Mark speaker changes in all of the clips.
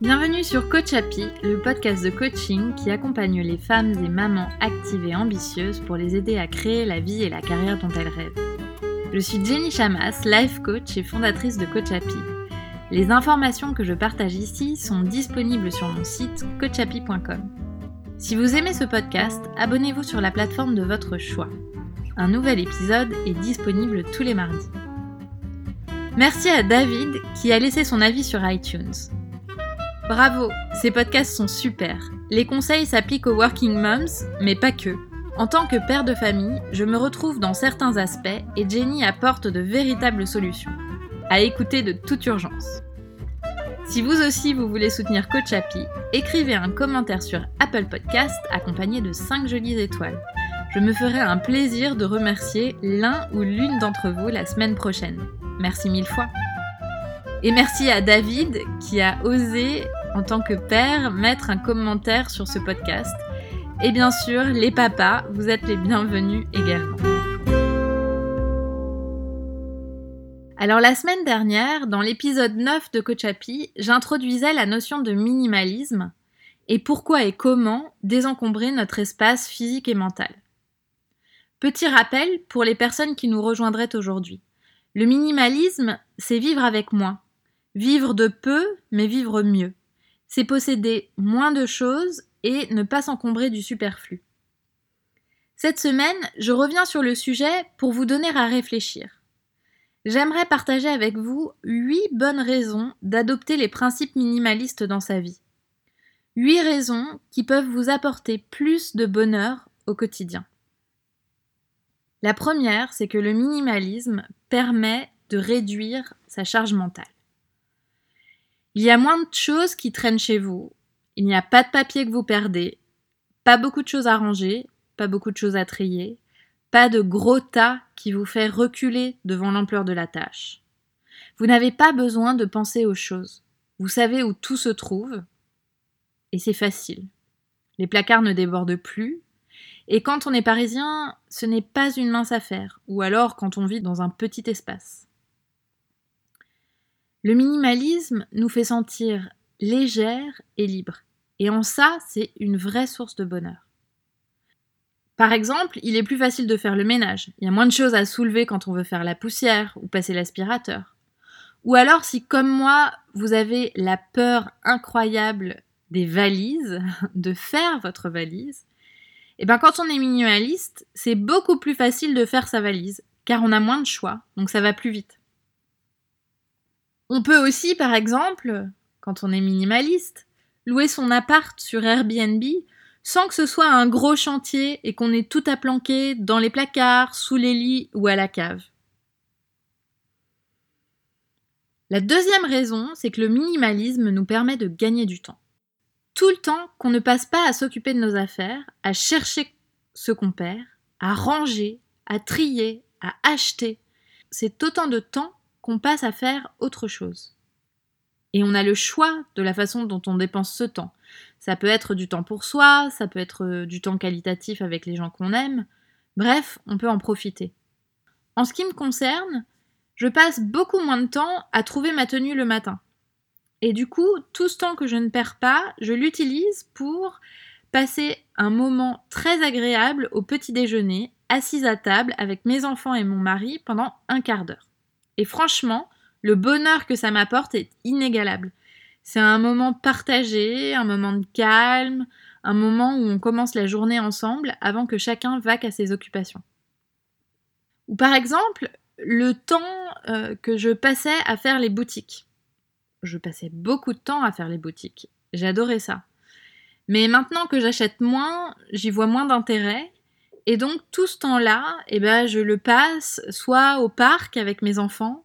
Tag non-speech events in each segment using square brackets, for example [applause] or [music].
Speaker 1: Bienvenue sur Coach le podcast de coaching qui accompagne les femmes et mamans actives et ambitieuses pour les aider à créer la vie et la carrière dont elles rêvent. Je suis Jenny Chamas, life coach et fondatrice de Coach. Les informations que je partage ici sont disponibles sur mon site coachappy.com. Si vous aimez ce podcast, abonnez-vous sur la plateforme de votre choix. Un nouvel épisode est disponible tous les mardis. Merci à David qui a laissé son avis sur iTunes. Bravo, ces podcasts sont super. Les conseils s'appliquent aux working moms, mais pas que. En tant que père de famille, je me retrouve dans certains aspects et Jenny apporte de véritables solutions. À écouter de toute urgence. Si vous aussi vous voulez soutenir Coach Happy, écrivez un commentaire sur Apple Podcast accompagné de 5 jolies étoiles. Je me ferai un plaisir de remercier l'un ou l'une d'entre vous la semaine prochaine. Merci mille fois. Et merci à David qui a osé, en tant que père, mettre un commentaire sur ce podcast. Et bien sûr, les papas, vous êtes les bienvenus également. Alors la semaine dernière, dans l'épisode 9 de Coach Happy, j'introduisais la notion de minimalisme et pourquoi et comment désencombrer notre espace physique et mental. Petit rappel pour les personnes qui nous rejoindraient aujourd'hui. Le minimalisme, c'est vivre avec moins. Vivre de peu, mais vivre mieux. C'est posséder moins de choses et ne pas s'encombrer du superflu. Cette semaine, je reviens sur le sujet pour vous donner à réfléchir. J'aimerais partager avec vous 8 bonnes raisons d'adopter les principes minimalistes dans sa vie. 8 raisons qui peuvent vous apporter plus de bonheur au quotidien. La première, c'est que le minimalisme permet de réduire sa charge mentale. Il y a moins de choses qui traînent chez vous, il n'y a pas de papier que vous perdez, pas beaucoup de choses à ranger, pas beaucoup de choses à trier, pas de gros tas qui vous fait reculer devant l'ampleur de la tâche. Vous n'avez pas besoin de penser aux choses. Vous savez où tout se trouve. Et c'est facile. Les placards ne débordent plus. Et quand on est parisien, ce n'est pas une mince affaire, ou alors quand on vit dans un petit espace. Le minimalisme nous fait sentir légère et libre. Et en ça, c'est une vraie source de bonheur. Par exemple, il est plus facile de faire le ménage. Il y a moins de choses à soulever quand on veut faire la poussière ou passer l'aspirateur. Ou alors, si comme moi, vous avez la peur incroyable des valises, [laughs] de faire votre valise, et eh bien quand on est minimaliste, c'est beaucoup plus facile de faire sa valise, car on a moins de choix, donc ça va plus vite. On peut aussi, par exemple, quand on est minimaliste, louer son appart sur Airbnb sans que ce soit un gros chantier et qu'on ait tout à planquer dans les placards, sous les lits ou à la cave. La deuxième raison, c'est que le minimalisme nous permet de gagner du temps. Tout le temps qu'on ne passe pas à s'occuper de nos affaires, à chercher ce qu'on perd, à ranger, à trier, à acheter, c'est autant de temps qu'on passe à faire autre chose. Et on a le choix de la façon dont on dépense ce temps. Ça peut être du temps pour soi, ça peut être euh, du temps qualitatif avec les gens qu'on aime. Bref, on peut en profiter. En ce qui me concerne, je passe beaucoup moins de temps à trouver ma tenue le matin. Et du coup, tout ce temps que je ne perds pas, je l'utilise pour passer un moment très agréable au petit déjeuner, assise à table avec mes enfants et mon mari pendant un quart d'heure. Et franchement, le bonheur que ça m'apporte est inégalable. C'est un moment partagé, un moment de calme, un moment où on commence la journée ensemble avant que chacun vaque à ses occupations. Ou par exemple, le temps euh, que je passais à faire les boutiques. Je passais beaucoup de temps à faire les boutiques. J'adorais ça. Mais maintenant que j'achète moins, j'y vois moins d'intérêt. Et donc tout ce temps-là, eh ben, je le passe soit au parc avec mes enfants,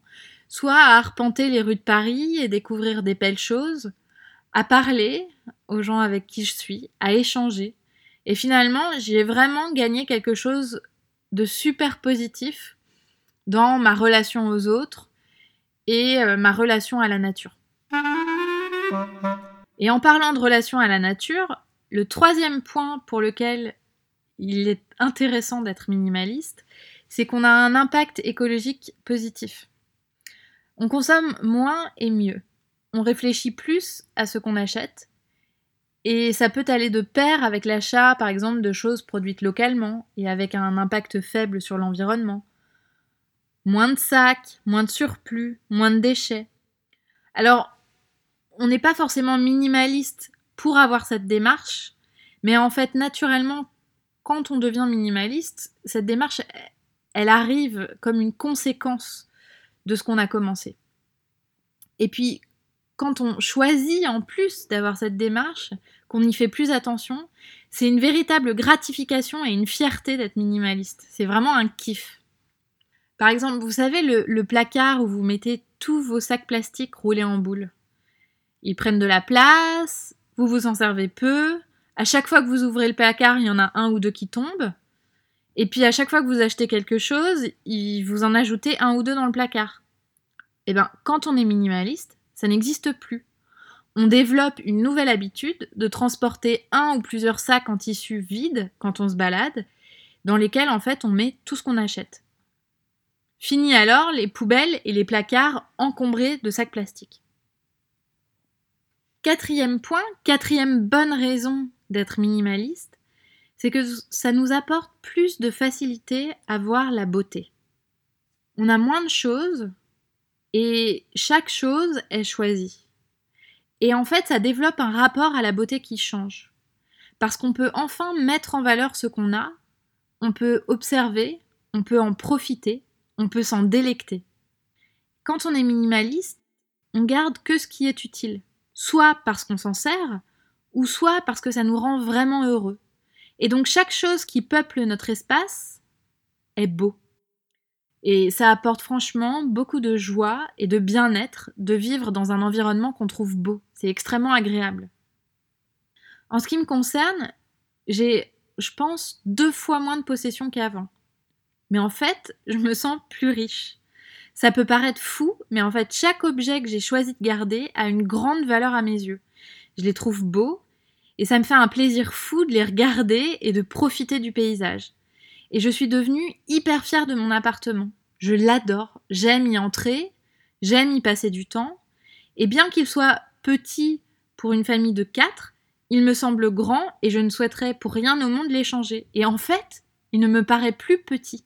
Speaker 1: soit à arpenter les rues de Paris et découvrir des belles choses, à parler aux gens avec qui je suis, à échanger. Et finalement, j'y ai vraiment gagné quelque chose de super positif dans ma relation aux autres et euh, ma relation à la nature. Et en parlant de relation à la nature, le troisième point pour lequel il est intéressant d'être minimaliste, c'est qu'on a un impact écologique positif. On consomme moins et mieux. on réfléchit plus à ce qu'on achète. Et ça peut aller de pair avec l'achat, par exemple, de choses produites localement et avec un impact faible sur l'environnement. Moins de sacs, moins de surplus, moins de déchets. Alors, on n'est pas forcément minimaliste pour avoir cette démarche, mais en fait, naturellement, quand on devient minimaliste, cette démarche, elle arrive comme une conséquence de ce qu'on a commencé. Et puis, quand on choisit en plus d'avoir cette démarche, qu'on y fait plus attention, c'est une véritable gratification et une fierté d'être minimaliste. C'est vraiment un kiff. Par exemple, vous savez le, placard où vous mettez tous vos sacs plastiques roulés en boule? Ils prennent de la place, vous vous en servez peu. À chaque fois que vous ouvrez le placard, il y en a un ou deux qui tombent. Et puis à chaque fois que vous achetez quelque chose, vous en ajoutez un ou deux dans le placard. Eh bien, quand on est minimaliste, ça n'existe plus. On développe une nouvelle habitude de transporter un ou plusieurs sacs en tissu vide quand on se balade, dans lesquels en fait on met tout ce qu'on achète. Fini alors les poubelles et les placards encombrés de sacs plastiques. Quatrième point, quatrième bonne raison d'être minimaliste, c'est que ça nous apporte plus de facilité à voir la beauté. On a moins de choses et chaque chose est choisie. Et en fait, ça développe un rapport à la beauté qui change. Parce qu'on peut enfin mettre en valeur ce qu'on a, on peut observer, on peut en profiter, on peut s'en délecter. Quand on est minimaliste, on garde que ce qui est utile, soit parce qu'on s'en sert, ou soit parce que ça nous rend vraiment heureux. Et donc chaque chose qui peuple notre espace est beau. Et ça apporte franchement beaucoup de joie et de bien-être de vivre dans un environnement qu'on trouve beau. C'est extrêmement agréable. En ce qui me concerne, j'ai, je pense, deux fois moins de possessions qu'avant. Mais en fait, je me sens plus riche. Ça peut paraître fou, mais en fait, chaque objet que j'ai choisi de garder a une grande valeur à mes yeux. Je les trouve beaux, et ça me fait un plaisir fou de les regarder et de profiter du paysage. Et je suis devenue hyper fière de mon appartement. Je l'adore, j'aime y entrer, j'aime y passer du temps, et bien qu'il soit petit pour une famille de quatre, il me semble grand et je ne souhaiterais pour rien au monde l'échanger. Et en fait, il ne me paraît plus petit.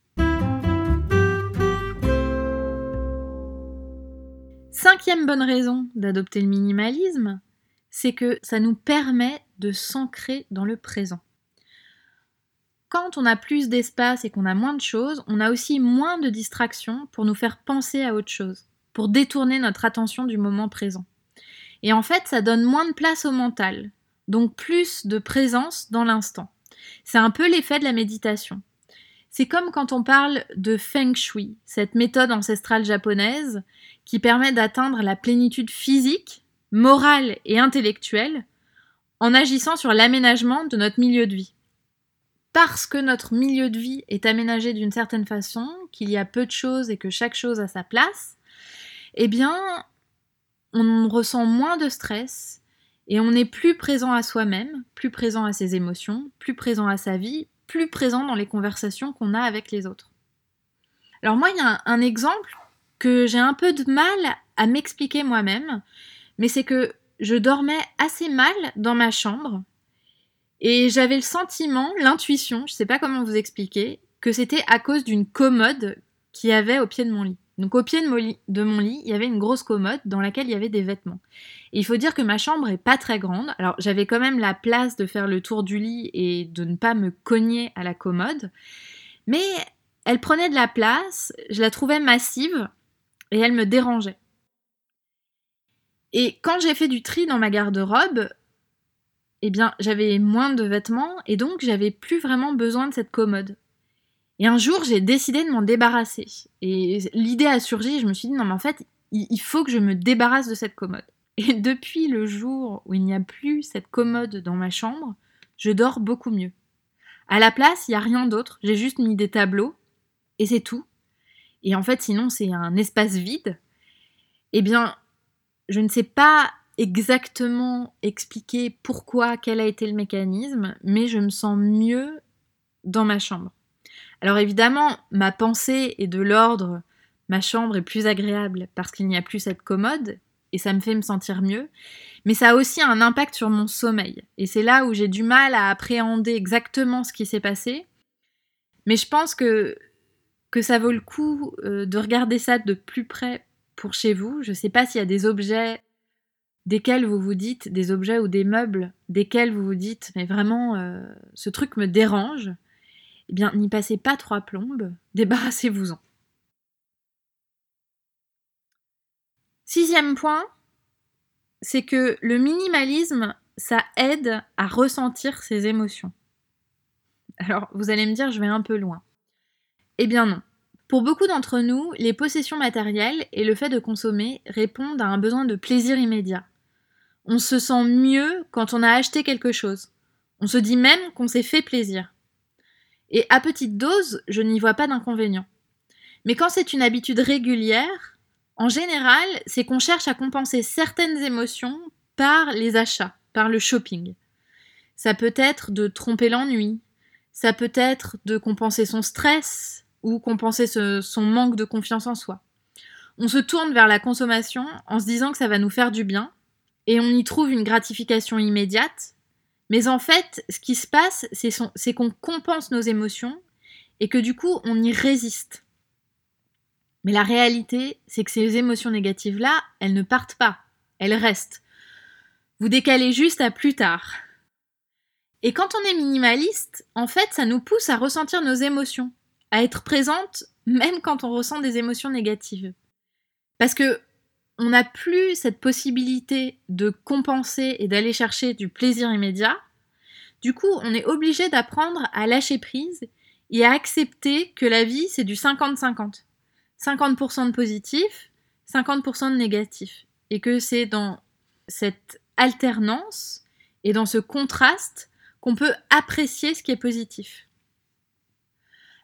Speaker 1: Cinquième bonne raison d'adopter le minimalisme, c'est que ça nous permet de s'ancrer dans le présent. Quand on a plus d'espace et qu'on a moins de choses, on a aussi moins de distractions pour nous faire penser à autre chose, pour détourner notre attention du moment présent. Et en fait, ça donne moins de place au mental, donc plus de présence dans l'instant. C'est un peu l'effet de la méditation. C'est comme quand on parle de Feng Shui, cette méthode ancestrale japonaise qui permet d'atteindre la plénitude physique morale et intellectuelle en agissant sur l'aménagement de notre milieu de vie. Parce que notre milieu de vie est aménagé d'une certaine façon, qu'il y a peu de choses et que chaque chose a sa place, eh bien, on ressent moins de stress et on est plus présent à soi-même, plus présent à ses émotions, plus présent à sa vie, plus présent dans les conversations qu'on a avec les autres. Alors moi, il y a un, exemple que j'ai un peu de mal à m'expliquer moi-même, mais c'est que je dormais assez mal dans ma chambre et j'avais le sentiment, l'intuition, je ne sais pas comment vous expliquer, que c'était à cause d'une commode qui avait au pied de mon lit. Donc au pied de mon, lit, il y avait une grosse commode dans laquelle il y avait des vêtements. Et il faut dire que ma chambre est pas très grande. Alors j'avais quand même la place de faire le tour du lit et de ne pas me cogner à la commode. Mais elle prenait de la place, je la trouvais massive et elle me dérangeait. Et quand j'ai fait du tri dans ma garde-robe, eh bien, j'avais moins de vêtements et donc j'avais plus vraiment besoin de cette commode. Et un jour, j'ai décidé de m'en débarrasser. Et l'idée a surgi, je me suis dit, non, mais en fait, il faut que je me débarrasse de cette commode. Et [laughs] depuis le jour où il n'y a plus cette commode dans ma chambre, je dors beaucoup mieux. À la place, il n'y a rien d'autre, j'ai juste mis des tableaux, et c'est tout. Et en fait, sinon, c'est un espace vide. Eh bien, je ne sais pas exactement expliquer pourquoi, quel a été le mécanisme, mais je me sens mieux dans ma chambre. Alors évidemment, ma pensée est de l'ordre ma chambre est plus agréable parce qu'il n'y a plus cette commode, et ça me fait me sentir mieux. Mais ça a aussi un impact sur mon sommeil. Et c'est là où j'ai du mal à appréhender exactement ce qui s'est passé. Mais je pense que, que ça vaut le coup euh, de regarder ça de plus près pour chez vous. Je ne sais pas s'il y a des objets desquels vous vous dites, des objets ou des meubles desquels vous vous dites, mais vraiment, euh, ce truc me dérange. Eh bien, n'y passez pas trois plombes, [laughs] débarrassez-vous-en. Sixième point, c'est que le minimalisme, ça aide à ressentir ses émotions. Alors, vous allez me dire, je vais un peu loin. Eh bien non. Pour beaucoup d'entre nous, les possessions matérielles et le fait de consommer répondent à un besoin de plaisir immédiat. On se sent mieux quand on a acheté quelque chose. On se dit même qu'on s'est fait plaisir. Et à petite dose, je n'y vois pas d'inconvénient. Mais quand c'est une habitude régulière, en général, c'est qu'on cherche à compenser certaines émotions par les achats, par le shopping. Ça peut être de tromper l'ennui, ça peut être de compenser son stress ou compenser son manque de confiance en soi. On se tourne vers la consommation en se disant que ça va nous faire du bien et on y trouve une gratification immédiate. Mais en fait, ce qui se passe, c'est qu'on compense nos émotions et que du coup, on y résiste. Mais la réalité, c'est que ces émotions négatives-là, elles ne partent pas, elles restent. Vous décalez juste à plus tard. Et quand on est minimaliste, en fait, ça nous pousse à ressentir nos émotions, à être présente même quand on ressent des émotions négatives. Parce que on n'a plus cette possibilité de compenser et d'aller chercher du plaisir immédiat. Du coup, on est obligé d'apprendre à lâcher prise et à accepter que la vie, c'est du 50-50. 50% de positif, 50% de négatif. Et que c'est dans cette alternance et dans ce contraste qu'on peut apprécier ce qui est positif.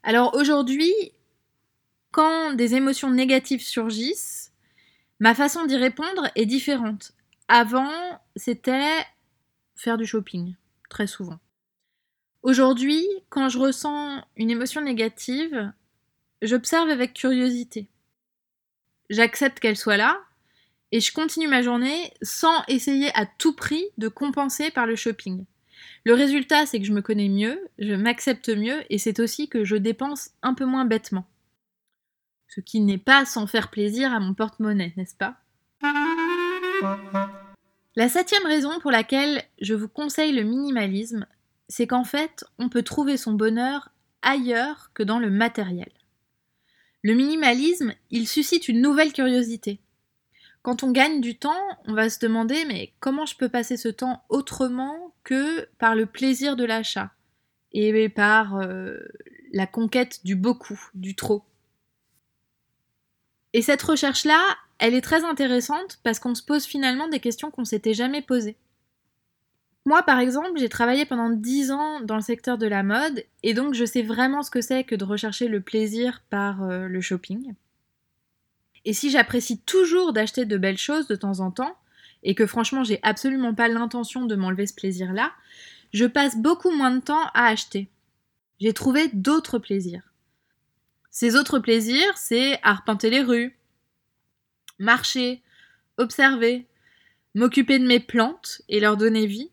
Speaker 1: Alors aujourd'hui, quand des émotions négatives surgissent, ma façon d'y répondre est différente. Avant, c'était faire du shopping, très souvent. Aujourd'hui, quand je ressens une émotion négative, J'observe avec curiosité. J'accepte qu'elle soit là et je continue ma journée sans essayer à tout prix de compenser par le shopping. Le résultat, c'est que je me connais mieux, je m'accepte mieux et c'est aussi que je dépense un peu moins bêtement. Ce qui n'est pas sans faire plaisir à mon porte-monnaie, n'est-ce pas? La septième raison pour laquelle je vous conseille le minimalisme, c'est qu'en fait, on peut trouver son bonheur ailleurs que dans le matériel. Le minimalisme, il suscite une nouvelle curiosité. Quand on gagne du temps, on va se demander mais comment je peux passer ce temps autrement que par le plaisir de l'achat et par euh, la conquête du beaucoup, du trop? Et cette recherche-là, elle est très intéressante parce qu'on se pose finalement des questions qu'on s'était jamais posées. Moi, par exemple, j'ai travaillé pendant 10 ans dans le secteur de la mode et donc je sais vraiment ce que c'est que de rechercher le plaisir par euh, le shopping. Et si j'apprécie toujours d'acheter de belles choses de temps en temps, et que franchement j'ai absolument pas l'intention de m'enlever ce plaisir-là, je passe beaucoup moins de temps à acheter. J'ai trouvé d'autres plaisirs. Ces autres plaisirs, c'est arpenter les rues, marcher, observer, m'occuper de mes plantes et leur donner vie,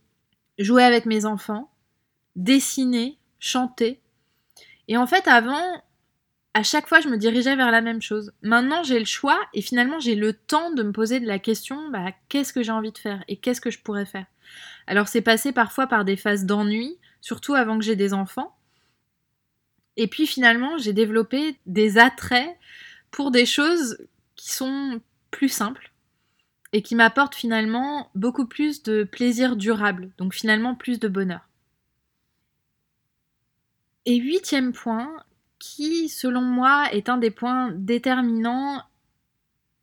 Speaker 1: jouer avec mes enfants, dessiner, chanter. Et en fait, avant, à chaque fois, je me dirigeais vers la même chose. Maintenant, j'ai le choix et finalement, j'ai le temps de me poser de la question bah, qu'est-ce que j'ai envie de faire et qu'est-ce que je pourrais faire? Alors, c'est passé parfois par des phases d'ennui, surtout avant que j'ai des enfants. Et puis finalement, j'ai développé des attraits pour des choses qui sont plus simples, et qui m'apporte finalement beaucoup plus de plaisir durable, donc finalement plus de bonheur. Et huitième point, qui selon moi est un des points déterminants,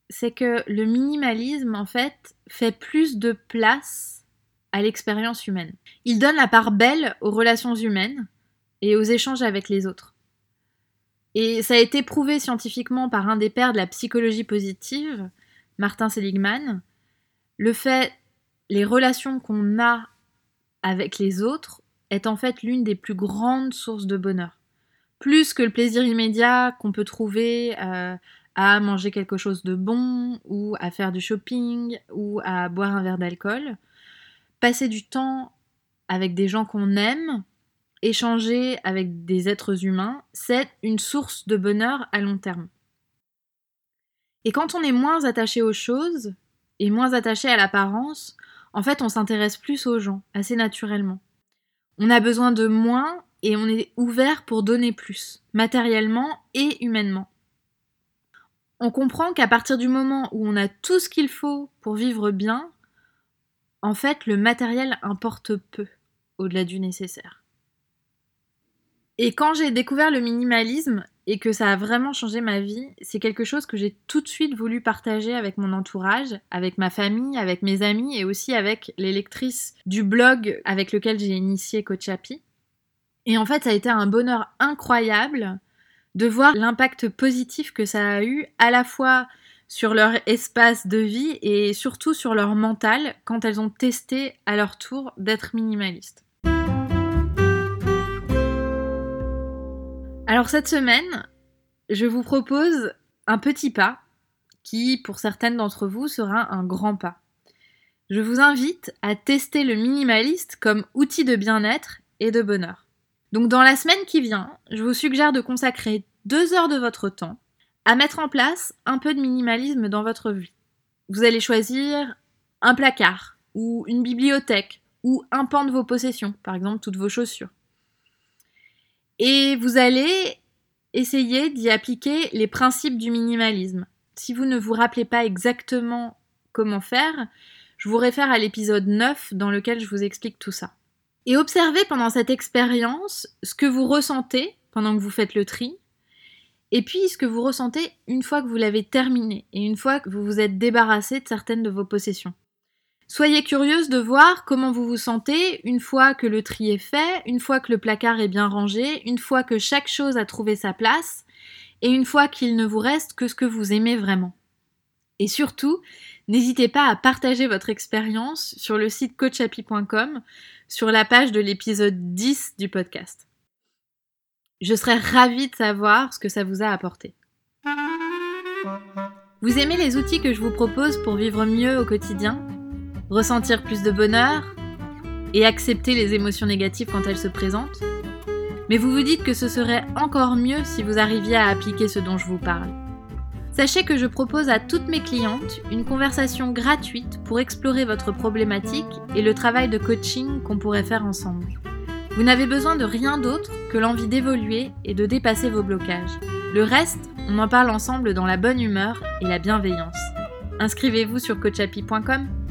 Speaker 1: c'est que le minimalisme en fait fait plus de place à l'expérience humaine. Il donne la part belle aux relations humaines et aux échanges avec les autres. Et ça a été prouvé scientifiquement par un des pères de la psychologie positive, Martin Seligman, le fait, les relations qu'on a avec les autres est en fait l'une des plus grandes sources de bonheur. Plus que le plaisir immédiat qu'on peut trouver euh, à manger quelque chose de bon, ou à faire du shopping, ou à boire un verre d'alcool. Passer du temps avec des gens qu'on aime, échanger avec des êtres humains, c'est une source de bonheur à long terme. Et quand on est moins attaché aux choses, et moins attaché à l'apparence, en fait on s'intéresse plus aux gens, assez naturellement. On a besoin de moins et on est ouvert pour donner plus, matériellement et humainement. On comprend qu'à partir du moment où on a tout ce qu'il faut pour vivre bien, en fait le matériel importe peu au-delà du nécessaire. Et quand j'ai découvert le minimalisme et que ça a vraiment changé ma vie, c'est quelque chose que j'ai tout de suite voulu partager avec mon entourage, avec ma famille, avec mes amis et aussi avec les lectrices du blog avec lequel j'ai initié Coachapi. Et en fait, ça a été un bonheur incroyable de voir l'impact positif que ça a eu à la fois sur leur espace de vie et surtout sur leur mental quand elles ont testé à leur tour d'être minimalistes. Alors cette semaine, je vous propose un petit pas qui, pour certaines d'entre vous, sera un grand pas. Je vous invite à tester le minimaliste comme outil de bien-être et de bonheur. Donc dans la semaine qui vient, je vous suggère de consacrer deux heures de votre temps à mettre en place un peu de minimalisme dans votre vie. Vous allez choisir un placard ou une bibliothèque ou un pan de vos possessions, par exemple toutes vos chaussures. Et vous allez essayer d'y appliquer les principes du minimalisme. Si vous ne vous rappelez pas exactement comment faire, je vous réfère à l'épisode 9 dans lequel je vous explique tout ça. Et observez pendant cette expérience ce que vous ressentez pendant que vous faites le tri, et puis ce que vous ressentez une fois que vous l'avez terminé et une fois que vous vous êtes débarrassé de certaines de vos possessions. Soyez curieuse de voir comment vous vous sentez une fois que le tri est fait, une fois que le placard est bien rangé, une fois que chaque chose a trouvé sa place, et une fois qu'il ne vous reste que ce que vous aimez vraiment. Et surtout, n'hésitez pas à partager votre expérience sur le site coachapi.com sur la page de l'épisode 10 du podcast. Je serais ravie de savoir ce que ça vous a apporté. Vous aimez les outils que je vous propose pour vivre mieux au quotidien? Ressentir plus de bonheur et accepter les émotions négatives quand elles se présentent. Mais vous vous dites que ce serait encore mieux si vous arriviez à appliquer ce dont je vous parle. Sachez que je propose à toutes mes clientes une conversation gratuite pour explorer votre problématique et le travail de coaching qu'on pourrait faire ensemble. Vous n'avez besoin de rien d'autre que l'envie d'évoluer et de dépasser vos blocages. Le reste, on en parle ensemble dans la bonne humeur et la bienveillance. Inscrivez-vous sur coachapi.com